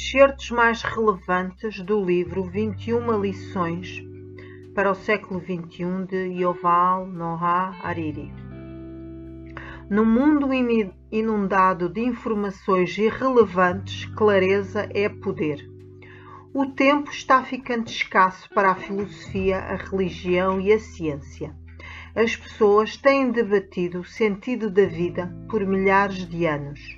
Excertos mais relevantes do livro 21 lições para o século XXI de Yoval Noah Hariri. No mundo inundado de informações irrelevantes, clareza é poder. O tempo está ficando escasso para a filosofia, a religião e a ciência. As pessoas têm debatido o sentido da vida por milhares de anos.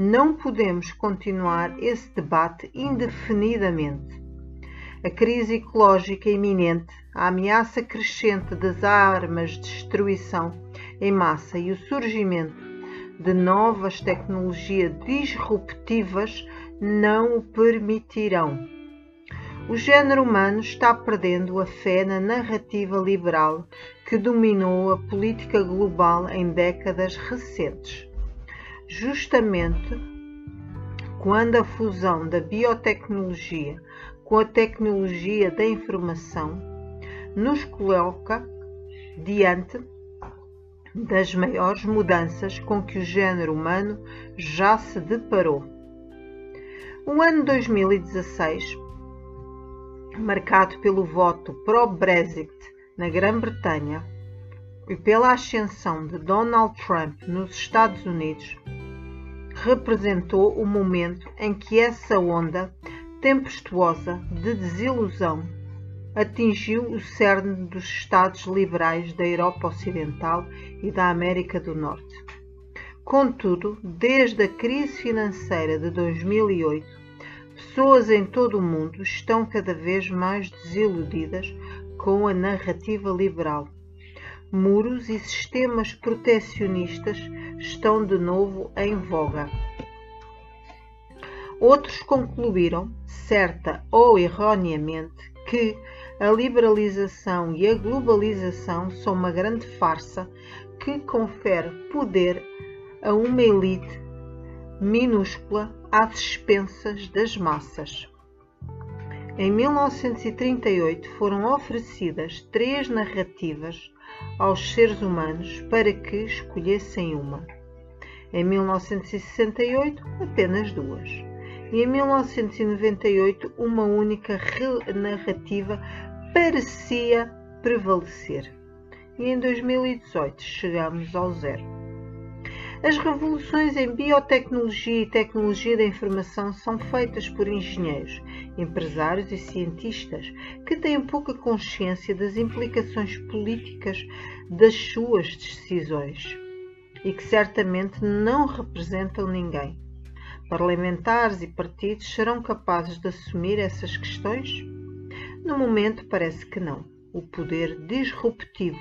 Não podemos continuar esse debate indefinidamente. A crise ecológica iminente, a ameaça crescente das armas de destruição em massa e o surgimento de novas tecnologias disruptivas não o permitirão. O género humano está perdendo a fé na narrativa liberal que dominou a política global em décadas recentes. Justamente quando a fusão da biotecnologia com a tecnologia da informação nos coloca diante das maiores mudanças com que o género humano já se deparou. O ano 2016 marcado pelo voto pró-Brexit na Grã-Bretanha e pela ascensão de Donald Trump nos Estados Unidos, representou o momento em que essa onda tempestuosa de desilusão atingiu o cerne dos Estados liberais da Europa Ocidental e da América do Norte. Contudo, desde a crise financeira de 2008, Pessoas em todo o mundo estão cada vez mais desiludidas com a narrativa liberal. Muros e sistemas protecionistas estão de novo em voga. Outros concluíram, certa ou erroneamente, que a liberalização e a globalização são uma grande farsa que confere poder a uma elite minúscula às expensas das massas. Em 1938 foram oferecidas três narrativas aos seres humanos para que escolhessem uma. Em 1968, apenas duas. E em 1998, uma única narrativa parecia prevalecer. E em 2018 chegamos ao zero. As revoluções em biotecnologia e tecnologia da informação são feitas por engenheiros, empresários e cientistas que têm pouca consciência das implicações políticas das suas decisões e que certamente não representam ninguém. Parlamentares e partidos serão capazes de assumir essas questões? No momento, parece que não. O poder disruptivo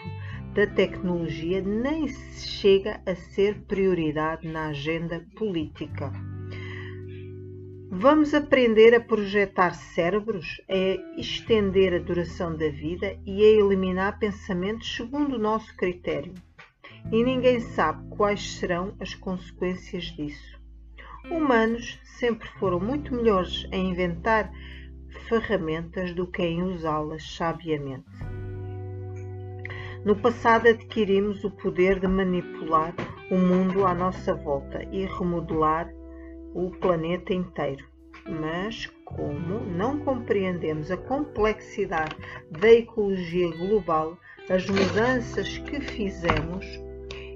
da tecnologia nem chega a ser prioridade na agenda política. Vamos aprender a projetar cérebros, a estender a duração da vida e a eliminar pensamentos segundo o nosso critério. E ninguém sabe quais serão as consequências disso. Humanos sempre foram muito melhores em inventar ferramentas do que em usá-las sabiamente. No passado adquirimos o poder de manipular o mundo à nossa volta e remodelar o planeta inteiro. Mas, como não compreendemos a complexidade da ecologia global, as mudanças que fizemos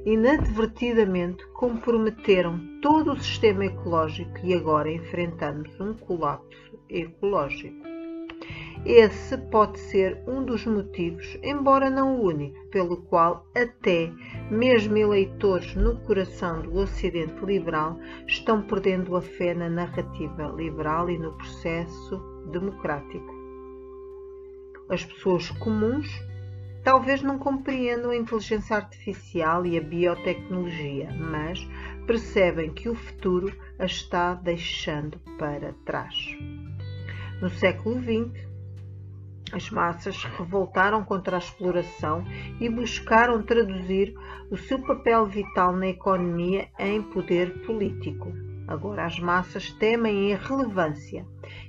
inadvertidamente comprometeram todo o sistema ecológico e agora enfrentamos um colapso ecológico. Esse pode ser um dos motivos, embora não o único, pelo qual até mesmo eleitores no coração do Ocidente liberal estão perdendo a fé na narrativa liberal e no processo democrático. As pessoas comuns talvez não compreendam a inteligência artificial e a biotecnologia, mas percebem que o futuro a está deixando para trás. No século XX, as massas revoltaram contra a exploração e buscaram traduzir o seu papel vital na economia em poder político. Agora as massas temem a irrelevância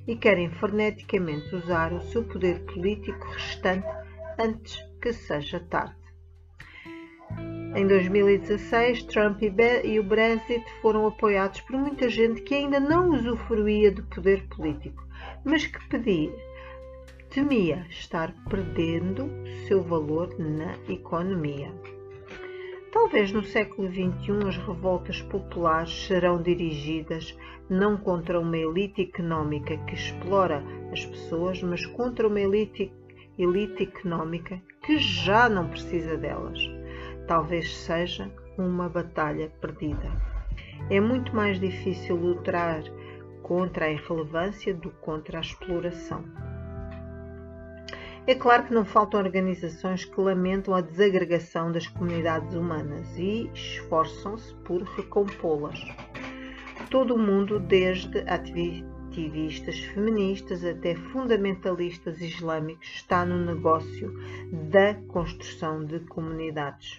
e querem freneticamente usar o seu poder político restante antes que seja tarde. Em 2016, Trump e o Brexit foram apoiados por muita gente que ainda não usufruía do poder político, mas que pedia, temia estar perdendo seu valor na economia. Talvez no século XXI as revoltas populares serão dirigidas não contra uma elite económica que explora as pessoas, mas contra uma elite, elite económica que já não precisa delas. Talvez seja uma batalha perdida. É muito mais difícil lutar contra a irrelevância do que contra a exploração. É claro que não faltam organizações que lamentam a desagregação das comunidades humanas e esforçam-se por recompô-las. Todo o mundo, desde ativistas feministas até fundamentalistas islâmicos, está no negócio da construção de comunidades.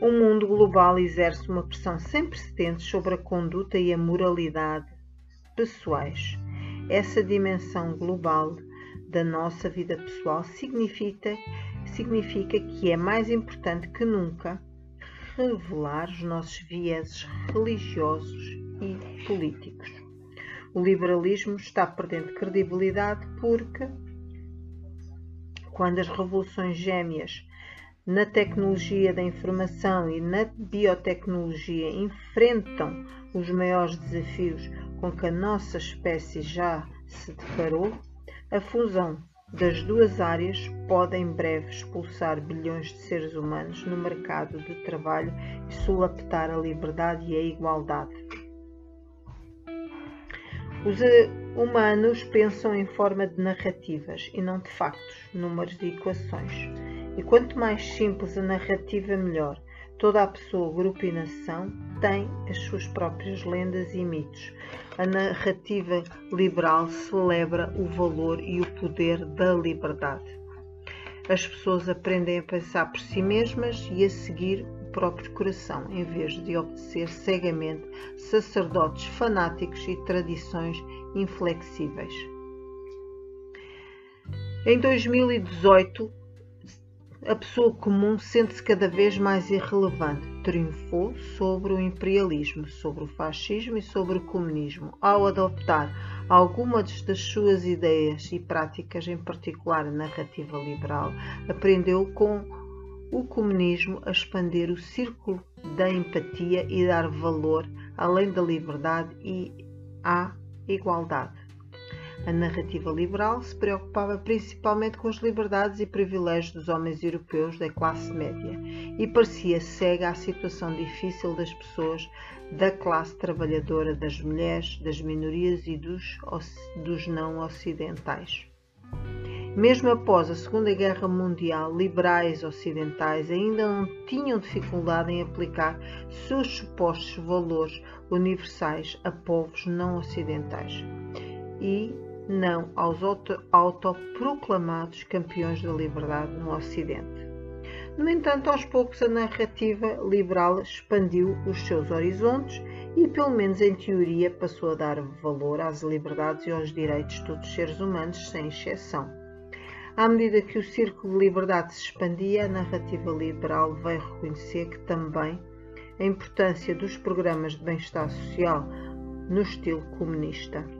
O mundo global exerce uma pressão sem precedentes sobre a conduta e a moralidade pessoais. Essa dimensão global da nossa vida pessoal significa, significa que é mais importante que nunca revelar os nossos vieses religiosos e políticos. O liberalismo está perdendo credibilidade porque, quando as revoluções gêmeas na tecnologia da informação e na biotecnologia enfrentam os maiores desafios com que a nossa espécie já se deparou, a fusão das duas áreas pode em breve expulsar bilhões de seres humanos no mercado de trabalho e solaptar a liberdade e a igualdade. Os eh, humanos pensam em forma de narrativas e não de factos, números e equações. E quanto mais simples a narrativa, melhor. Toda a pessoa, grupo e nação tem as suas próprias lendas e mitos. A narrativa liberal celebra o valor e o poder da liberdade. As pessoas aprendem a pensar por si mesmas e a seguir o próprio coração, em vez de obedecer cegamente sacerdotes fanáticos e tradições inflexíveis. Em 2018, a pessoa comum sente-se cada vez mais irrelevante. Triunfou sobre o imperialismo, sobre o fascismo e sobre o comunismo, ao adoptar algumas das suas ideias e práticas, em particular a narrativa liberal, aprendeu com o comunismo a expandir o círculo da empatia e dar valor, além da liberdade e à igualdade. A narrativa liberal se preocupava principalmente com as liberdades e privilégios dos homens europeus da classe média e parecia cega à situação difícil das pessoas da classe trabalhadora, das mulheres, das minorias e dos, dos não ocidentais. Mesmo após a Segunda Guerra Mundial, liberais ocidentais ainda não tinham dificuldade em aplicar seus supostos valores universais a povos não ocidentais. E não aos autoproclamados campeões da liberdade no Ocidente. No entanto, aos poucos a narrativa liberal expandiu os seus horizontes e, pelo menos em teoria, passou a dar valor às liberdades e aos direitos de todos os seres humanos, sem exceção. À medida que o círculo de liberdade se expandia, a narrativa liberal veio reconhecer que também a importância dos programas de bem-estar social no estilo comunista.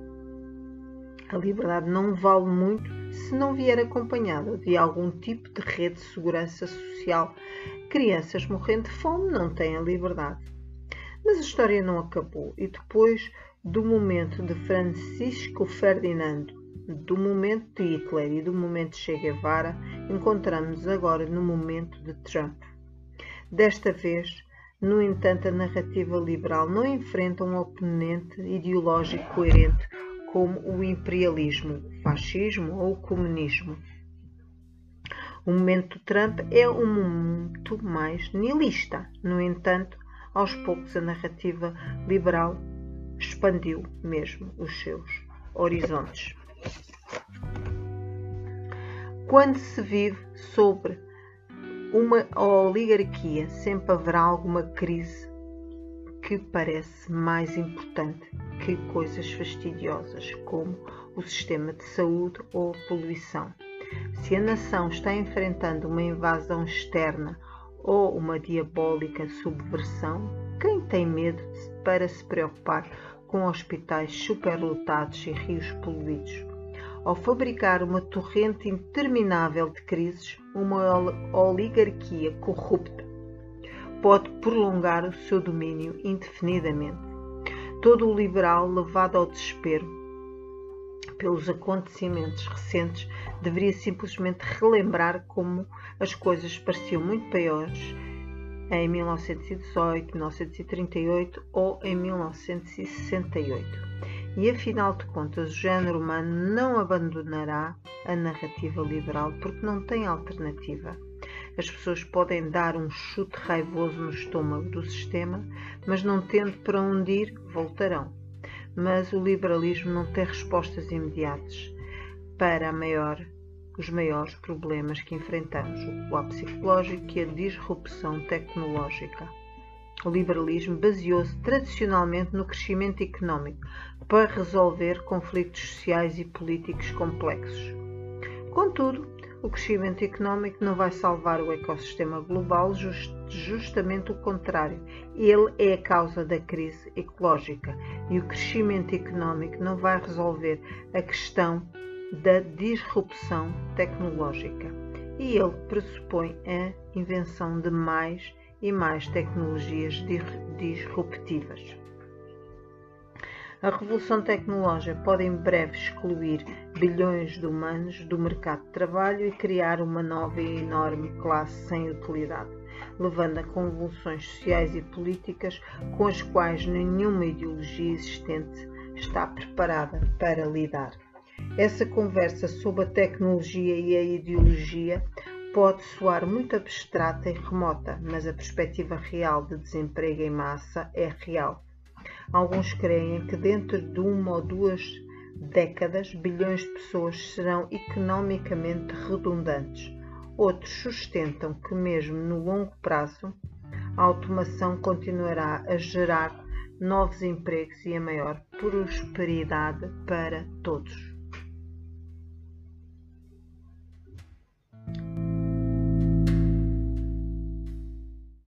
A liberdade não vale muito se não vier acompanhada de algum tipo de rede de segurança social. Crianças morrendo de fome não têm a liberdade. Mas a história não acabou e depois do momento de Francisco Ferdinando, do momento de Hitler e do momento de Che Guevara, encontramos agora no momento de Trump. Desta vez, no entanto, a narrativa liberal não enfrenta um oponente ideológico coerente como o imperialismo, o fascismo ou o comunismo. O momento Trump é um momento mais nihilista. No entanto, aos poucos a narrativa liberal expandiu mesmo os seus horizontes. Quando se vive sobre uma oligarquia, sempre haverá alguma crise que parece mais importante que coisas fastidiosas como o sistema de saúde ou a poluição. Se a nação está enfrentando uma invasão externa ou uma diabólica subversão, quem tem medo para se preocupar com hospitais superlotados e rios poluídos? Ao fabricar uma torrente interminável de crises, uma oligarquia corrupta pode prolongar o seu domínio indefinidamente. Todo o liberal levado ao desespero pelos acontecimentos recentes deveria simplesmente relembrar como as coisas pareciam muito piores em 1918, 1938 ou em 1968. E afinal de contas, o género humano não abandonará a narrativa liberal porque não tem alternativa. As pessoas podem dar um chute raivoso no estômago do sistema, mas não tendo para onde ir, voltarão. Mas o liberalismo não tem respostas imediatas para maior, os maiores problemas que enfrentamos, o colapso psicológico e a disrupção tecnológica. O liberalismo baseou-se tradicionalmente no crescimento económico para resolver conflitos sociais e políticos complexos. Contudo, o crescimento económico não vai salvar o ecossistema global, just, justamente o contrário. Ele é a causa da crise ecológica e o crescimento económico não vai resolver a questão da disrupção tecnológica. E ele pressupõe a invenção de mais e mais tecnologias disruptivas. A revolução tecnológica pode em breve excluir bilhões de humanos do mercado de trabalho e criar uma nova e enorme classe sem utilidade, levando a convulsões sociais e políticas com as quais nenhuma ideologia existente está preparada para lidar. Essa conversa sobre a tecnologia e a ideologia pode soar muito abstrata e remota, mas a perspectiva real de desemprego em massa é real Alguns creem que dentro de uma ou duas décadas bilhões de pessoas serão economicamente redundantes. Outros sustentam que, mesmo no longo prazo, a automação continuará a gerar novos empregos e a maior prosperidade para todos.